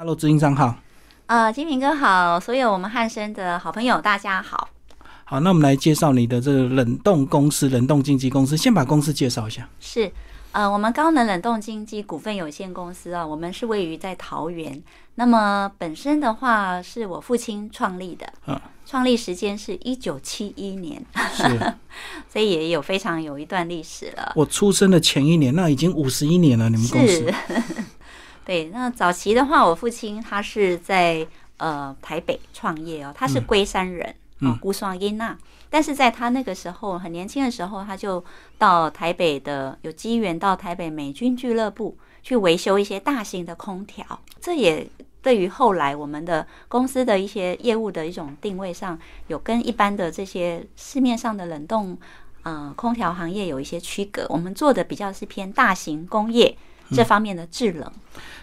Hello，知音账号。呃，金平哥好，所有我们汉生的好朋友，大家好。好，那我们来介绍你的这个冷冻公司、冷冻经纪公司。先把公司介绍一下。是，呃，我们高能冷冻经纪股份有限公司啊，我们是位于在桃园。那么本身的话，是我父亲创立的，嗯，创立时间是一九七一年，是，所以也有非常有一段历史了。我出生的前一年，那已经五十一年了。你们公司是，对，那早期的话，我父亲他是在呃台北创业哦，他是龟山人。嗯孤双英娜，但是在他那个时候很年轻的时候，他就到台北的有机缘到台北美军俱乐部去维修一些大型的空调，这也对于后来我们的公司的一些业务的一种定位上，有跟一般的这些市面上的冷冻呃空调行业有一些区隔。我们做的比较是偏大型工业这方面的制冷。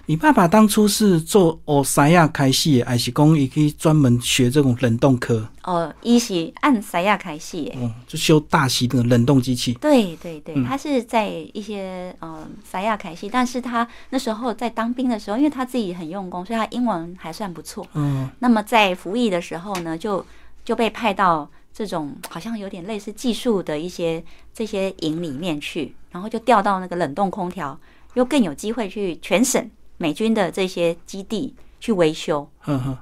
你爸爸当初是做欧塞亚开系，还是讲也可以专门学这种冷冻科？哦，一是按塞亚开系耶，哦，就修大型的冷冻机器。对对对，嗯他是在一些呃塞亚凯西，但是他那时候在当兵的时候，因为他自己很用功，所以他英文还算不错。嗯，那么在服役的时候呢，就就被派到这种好像有点类似技术的一些这些营里面去，然后就调到那个冷冻空调，又更有机会去全省美军的这些基地去维修。呵呵，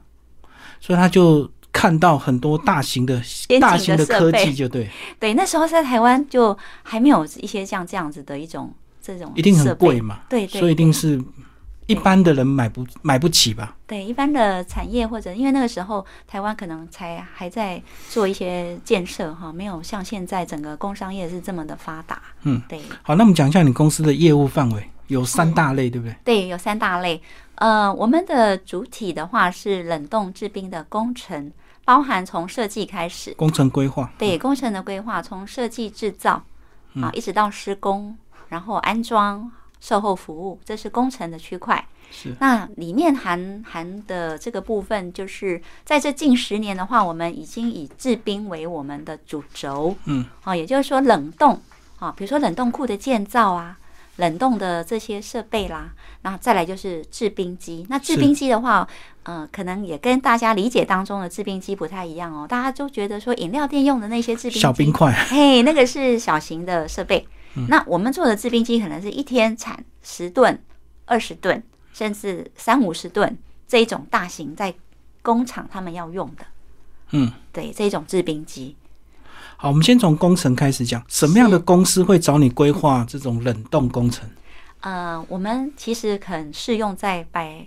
所以他就看到很多大型的、的大型的科技，就对，对，那时候在台湾就还没有一些像这样子的一种这种一定很贵嘛，对对。所以一定是一般的人买不买不起吧？对一般的产业或者因为那个时候台湾可能才还在做一些建设哈，没有像现在整个工商业是这么的发达。嗯，对。好，那我们讲一下你公司的业务范围，有三大类，对不对？对，有三大类。呃，我们的主体的话是冷冻制冰的工程，包含从设计开始，工程规划，对工程的规划，从设计制造啊，一直到施工，然后安装、售后服务，这是工程的区块。是那里面含含的这个部分，就是在这近十年的话，我们已经以制冰为我们的主轴，嗯，啊，也就是说冷冻啊，比如说冷冻库的建造啊，冷冻的这些设备啦，然后再来就是制冰机。那制冰机的话，呃，可能也跟大家理解当中的制冰机不太一样哦，大家都觉得说饮料店用的那些制冰，小冰块，嘿，那个是小型的设备。那我们做的制冰机可能是一天产十吨、二十吨，甚至三五十吨这一种大型在工厂他们要用的，嗯，对这种制冰机。好，我们先从工程开始讲，什么样的公司会找你规划这种冷冻工程？呃，我们其实很适用在百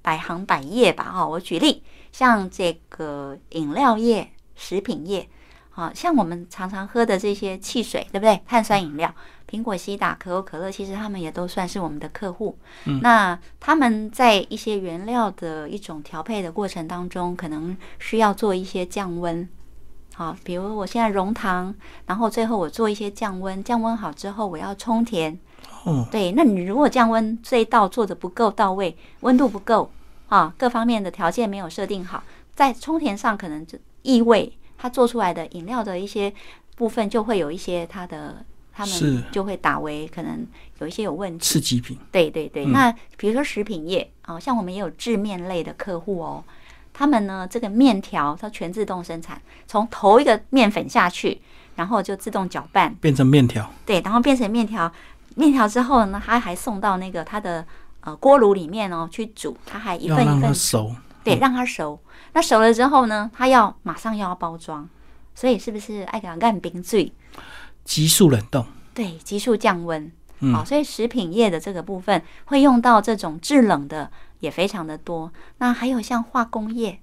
百行百业吧。哈、我举例，像这个饮料业、食品业，好、像我们常常喝的这些汽水，对不对？碳酸饮料，苹果西打、可口可乐，其实他们也都算是我们的客户。那他们在一些原料的一种调配的过程当中，可能需要做一些降温。好，比如我现在溶糖，然后最后我做一些降温，降温好之后我要充填，哦，对，那你如果降温这一道做的不够到位，温度不够啊，各方面的条件没有设定好，在充填上可能就异味，它做出来的饮料的一些部分就会有一些它的，他们就会打为可能有一些有问题。刺激品，对对对，嗯。那比如说食品业啊，像我们也有制面类的客户哦，他们呢这个面条它全自动生产，从投一个面粉下去，然后就自动搅拌，变成面条，对，然后变成面条，面条之后呢，它还送到那个它的呃锅炉里面哦去煮，它还一份一份熟。对，让它熟。那熟了之后呢，它要马上要包装，所以是不是爱给它干冰最？急速冷冻，对，急速降温。嗯好、所以食品业的这个部分会用到这种制冷的也非常的多。那还有像化工业，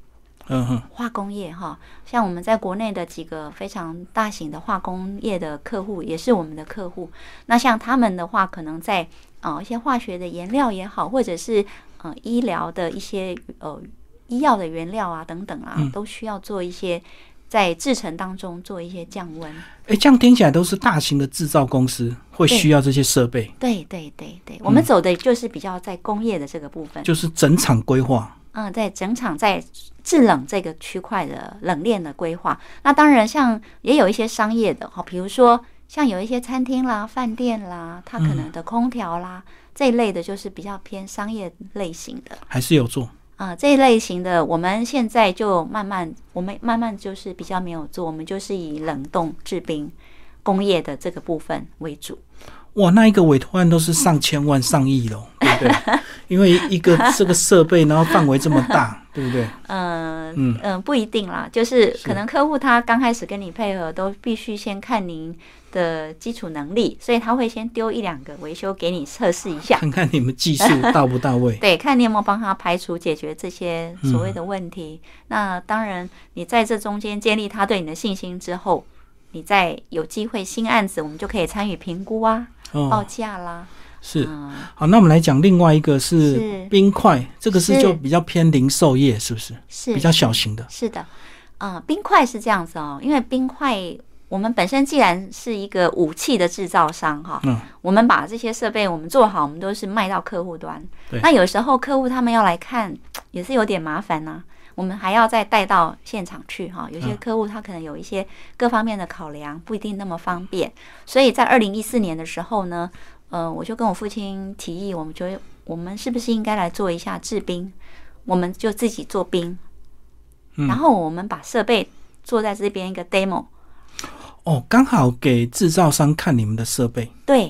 嗯哼，化工业哈，像我们在国内的几个非常大型的化工业的客户，也是我们的客户。那像他们的话，可能在呃一些化学的颜料也好，或者是呃医疗的一些呃医药的原料啊等等啊，嗯都需要做一些在制成当中做一些降温。哎，这样听起来都是大型的制造公司会需要这些设备，对对对对，我们走的就是比较在工业的这个部分。就是整场规划。嗯，在整场在制冷这个区块的冷链的规划，那当然像也有一些商业的哈，比如说像有一些餐厅啦、饭店啦，它可能的空调啦，这一类的就是比较偏商业类型的还是有做。啊、这一类型的我们现在就慢慢，我们慢慢就是比较没有做，我们就是以冷冻制冰工业的这个部分为主。哇，那一个委托案都是上千万、上亿喽，对不对？因为一个这个设备，然后范围这么大，对不对？嗯嗯嗯，不一定啦，就是是可能客户他刚开始跟你配合，都必须先看您的基础能力，所以他会先丢一两个维修给你测试一下。看看你们技术到不到位。对，看你有没有帮他排除解决这些所谓的问题。那当然，你在这中间建立他对你的信心之后，你再有机会新案子，我们就可以参与评估啊、报哦，价啦。是。嗯，好，那我们来讲另外一个是是冰块，这个是是就比较偏零售业，是不是？是比较小型的。是的，啊、冰块是这样子哦，因为冰块我们本身既然是一个武器的制造商哈，嗯，我们把这些设备我们做好，我们都是卖到客户端对。那有时候客户他们要来看，也是有点麻烦呐、我们还要再带到现场去哈，有些嗯客户他可能有一些各方面的考量，不一定那么方便。所以在二零一四年的时候呢，呃，我就跟我父亲提议，我们觉得我们是不是应该来做一下制冰？我们就自己做冰，嗯然后我们把设备做在这边一个 demo，哦，刚好给制造商看你们的设备，对，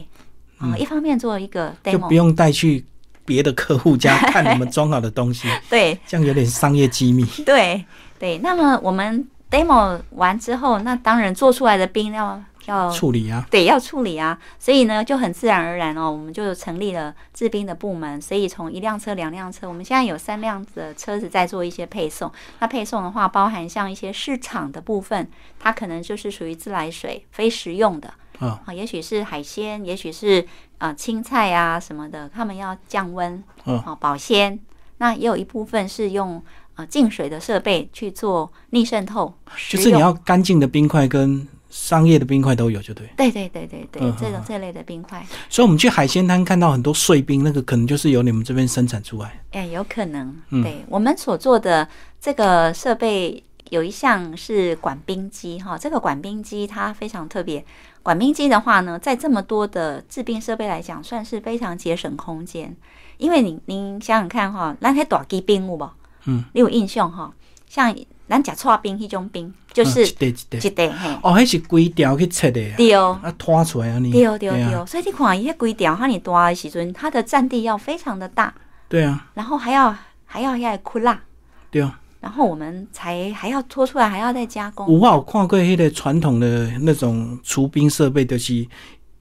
啊、嗯一方面做一个就不用带去别的客户家 看你们装好的东西，对这样有点商业机密。对对。那么我们 demo 完之后，那当然做出来的冰要要处理啊，对，要处理啊，所以呢，就很自然而然哦，我们就成立了制冰的部门。所以从一辆车、两辆车，我们现在有三辆的车子在做一些配送。那配送的话，包含像一些市场的部分，它可能就是属于自来水、非食用的啊，啊，也许是海鲜，也许是啊青菜啊什么的，他们要降温嗯啊保鲜。那也有一部分是用啊净水的设备去做逆渗透，就是你要干净的冰块跟商业的冰块都有，就对。对对对对对，这种这类的冰块。所以我们去海鲜摊看到很多碎冰，那个可能就是由你们这边生产出来。哎，有可能。嗯对我们所做的这个设备有一项是管冰机哈，这个管冰机它非常特别。管冰机的话呢，在这么多的制冰设备来讲，算是非常节省空间。因为您您想想看哈，咱迄大机冰有吧？嗯，你有印象哈？像咱食串冰迄种冰，就是嗯一块一块哦，迄是规条去切的对哦啊拖出来啊你。对对对哦对，所以你看伊迄规条哈你大的时阵，它的占地要非常的大，对啊，然后还要还要要哭辣。对啊。然后我们才还要拖出来，还要再加工。我有看过迄个传统的那种除冰设备，就是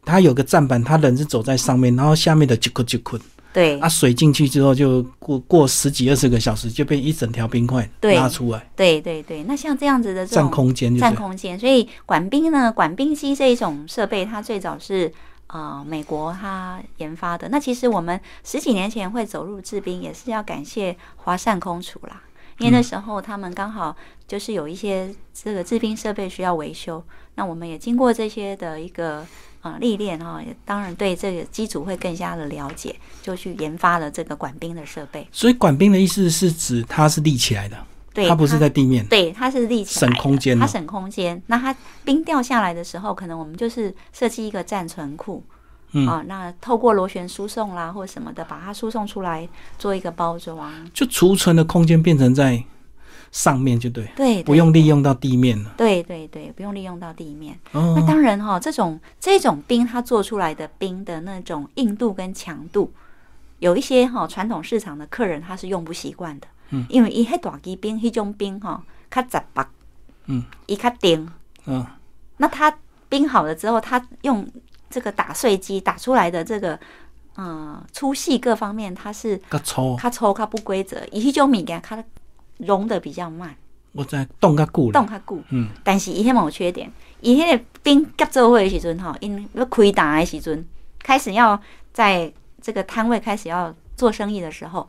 它有个站板，它人是走在上面，然后下面的一捆一捆，对。啊，水进去之后就过过十几二十个小时，就变一整条冰块对。拉出来，对对对，那像这样子的占空间，占空间，所以管冰呢，管冰机这一种设备，它最早是呃美国它研发的。那其实我们十几年前会走入制冰，也是要感谢华善空厨啦。因为那时候他们刚好就是有一些这个制冰设备需要维修，那我们也经过这些的一个呃历练哈，也当然对这个机组会更加的了解，就去研发了这个管冰的设备。所以管冰的意思是指它是立起来的，对，它不是在地面。对，它是立起来，省空间哦它省空间。那它冰掉下来的时候，可能我们就是设计一个暂存库，嗯啊，那透过螺旋输送啦或什么的，把它输送出来做一个包装。就储存的空间变成在上面，就对，对，不用利用到地面了。对对对，不用利用到地面。哦。那哦，当然哈、这种这种冰它做出来的冰的那种硬度跟强度，有一些哈、传统市场的客人他是用不习惯的，嗯，因为伊迄大机冰迄种冰哈、较杂白，嗯，伊较硬。嗯，那它冰好了之后，它用这个打碎机打出来的这个，嗯，粗细各方面，它是较粗，它粗它不规则，伊迄种物件它融的比较慢，我在冻较久了。冻较久。嗯，但是伊迄嘛有缺点，伊迄个冰夹做伙的时阵吼，因要开打的时阵，开始要在这个摊位开始要做生意的时候，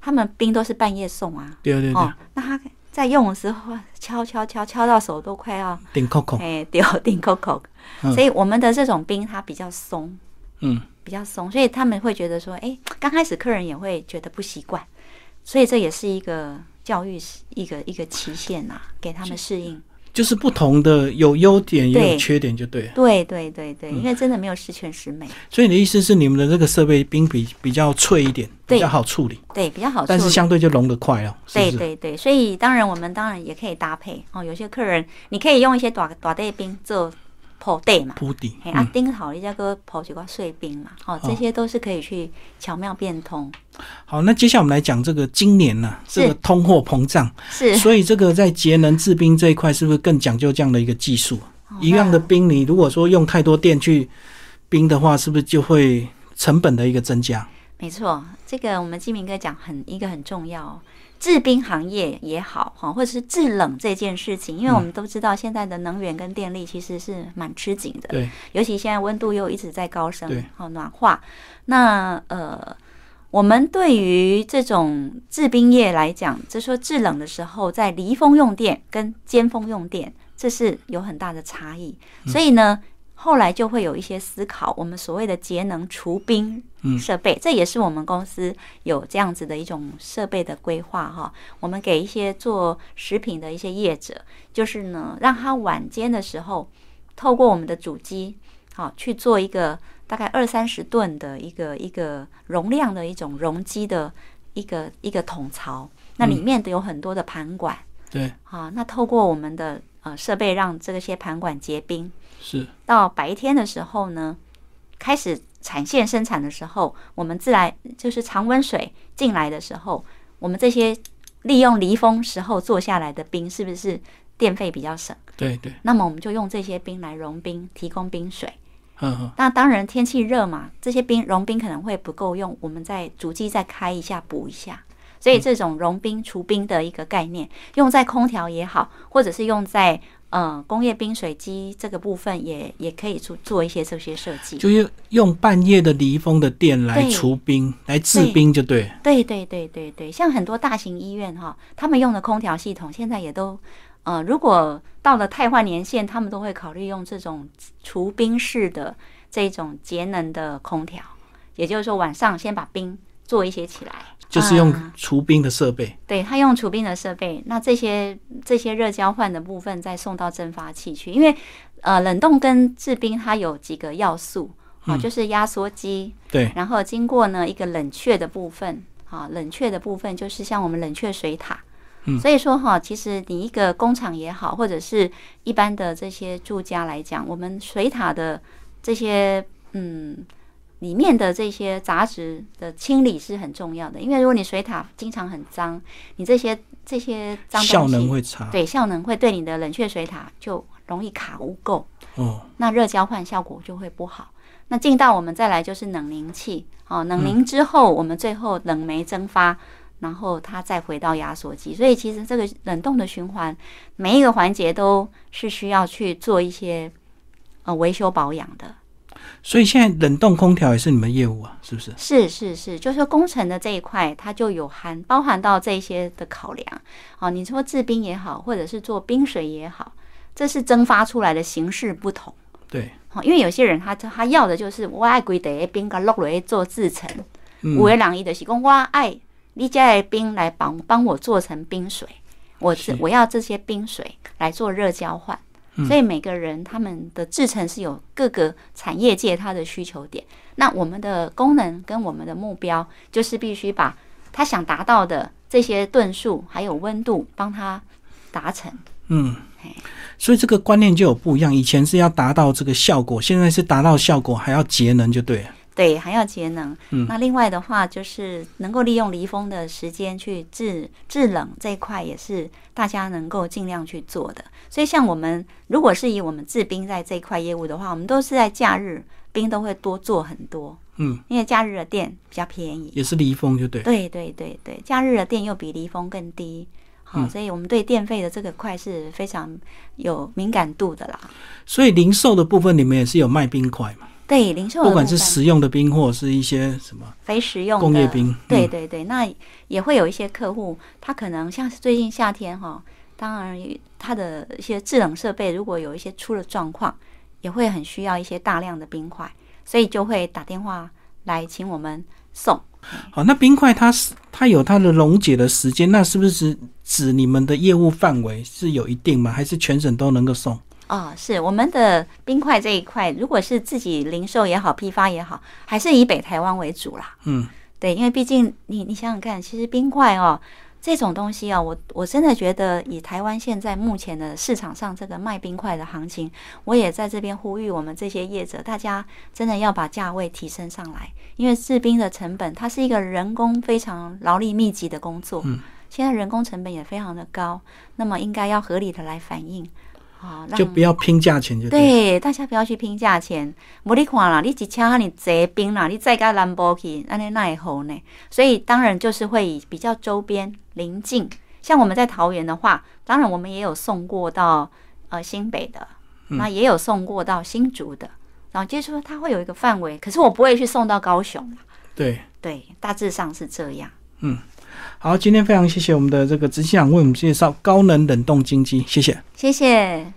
他们冰都是半夜送啊，对对对。哦，，那他在用的时候敲敲敲敲到手都快要顶扣扣，哎对 顶扣扣，嗯。所以我们的这种冰它比较松，嗯，比较松，所以他们会觉得说，哎，刚开始客人也会觉得不习惯，所以这也是一个教育一个一个期限呐、给他们适应。就是不同的有优点也有缺点，就对了。对对对对，嗯因为真的没有十全十美，所以你的意思是你们的这个设备冰比比较脆一点，比较好处理，对，比较好处但是。相对就融得快哦？对对对，所以当然我们当然也可以搭配哦。有些客人你可以用一些短短带冰做铺底嘛，铺底，嘿啊嗯，钉好你再个铺几块碎冰嘛，哦，这些都是可以去巧妙变通。好，那接下来我们来讲这个今年呢、是。这个通货膨胀，是。所以这个在节能制冰这一块是不是更讲究这样的一个技术？哦一样的冰，你如果说用太多电去冰的话，是不是就会成本的一个增加？没错，这个我们金明哥讲很一个很重要哦，制冰行业也好哈，或者是制冷这件事情，因为我们都知道现在的能源跟电力其实是蛮吃紧的，对，尤其现在温度又一直在高升对，好暖化。那呃，我们对于这种制冰业来讲，就说制冷的时候，在离峰用电跟尖峰用电，这是有很大的差异。嗯所以呢，后来就会有一些思考，我们所谓的节能除冰嗯设备，这也是我们公司有这样子的一种设备的规划哈。我们给一些做食品的一些业者，就是呢，让他晚间的时候，透过我们的主机，好去做一个大概二三十吨的一个一个容量的一种容积的一个一个桶槽，那里面都有很多的盘管。对，啊，那透过我们的呃设备，让这些盘管结冰。是，到白天的时候呢，开始产线生产的时候，我们自来就是常温水进来的时候，我们这些利用离峰时候做下来的冰，是不是电费比较省？对对，那么我们就用这些冰来融冰，提供冰水。嗯嗯，那当然天气热嘛，这些冰融冰可能会不够用，我们再逐机再开一下补一下。所以这种融冰除冰的一个概念，用在空调也好，或者是用在呃工业冰水机这个部分也也可以做做一些这些设计。就是用半夜的离峰的电来除冰，来制冰就对。对对对对对，像很多大型医院哈，他们用的空调系统现在也都呃，如果到了汰换年限，他们都会考虑用这种除冰式的这种节能的空调，也就是说晚上先把冰做一些起来。就是用啊。除冰的设备，对他用除冰的设备，那这些这些热交换的部分再送到蒸发器去，因为呃冷冻跟制冰它有几个要素啊，嗯。就是压缩机，对，然后经过呢一个冷却的部分啊，冷却的部分就是像我们冷却水塔。嗯。所以说哈，其实你一个工厂也好，或者是一般的这些住家来讲，我们水塔的这些嗯里面的这些杂质的清理是很重要的，因为如果你水塔经常很脏，你这些这些脏效东西能会差。对效能会对你的冷却水塔就容易卡污垢。哦，那热交换效果就会不好。那进到我们再来就是冷凝器，哦，冷凝之后，我们最后冷媒蒸发，然后它再回到压缩机。所以其实这个冷冻的循环，每一个环节都是需要去做一些呃维修保养的。所以现在冷冻空调也是你们业务啊，是不是？是是是，就是说工程的这一块，它就有含包含到这些的考量。哦，你说制冰也好，或者是做冰水也好，这是蒸发出来的形式不同。对，哦，因为有些人他他要的就是我爱规的冰甲落落去做制成，嗯有的人伊就是讲我爱你家的冰来帮帮我做成冰水，我我要这些冰水来做热交换。嗯所以每个人他们的制成是有各个产业界它的需求点。那我们的功能跟我们的目标，就是必须把他想达到的这些吨数还有温度，帮他达成。嗯，所以这个观念就有不一样。以前是要达到这个效果，现在是达到效果还要节能就对了。对，还要节能。嗯那另外的话，就是能够利用离峰的时间去制制冷这一块，也是大家能够尽量去做的。所以，像我们如果是以我们制冰在这一块业务的话，我们都是在假日冰都会多做很多，嗯，因为假日的电比较便宜。也是离峰就对了。对对对对，假日的电又比离峰更低。好，嗯所以我们对电费的这个块是非常有敏感度的啦。所以零售的部分你们也是有卖冰块嘛？对，零售不管是食用的冰或者是一些什么非食用的工业冰，嗯对对对，那也会有一些客户，他可能像是最近夏天哈，当然他的一些制冷设备如果有一些出了状况，也会很需要一些大量的冰块，所以就会打电话来请我们送。好，那冰块它是它有它的溶解的时间，那是不是指你们的业务范围是有一定吗？还是全省都能够送？哦，是我们的冰块这一块，如果是自己零售也好，批发也好，还是以北台湾为主啦。嗯，对，因为毕竟你你想想看，其实冰块哦这种东西哦，我我真的觉得以台湾现在目前的市场上这个卖冰块的行情，我也在这边呼吁我们这些业者，大家真的要把价位提升上来，因为制冰的成本它是一个人工非常劳力密集的工作，嗯，现在人工成本也非常的高，那么应该要合理的来反映。啊，就不要拼价钱就对。对，大家不要去拼价钱。无你看啦，你一车你坐冰啦，你再加兰博去，安尼那也好呢。所以当然就是会以比较周边邻近，像我们在桃园的话，当然我们也有送过到呃新北的，那也有送过到新竹的。然后就是说它会有一个范围，可是我不会去送到高雄对对，大致上是这样。嗯，好，今天非常谢谢我们的这个执行长为我们介绍高能冷冻经济，谢谢。谢谢。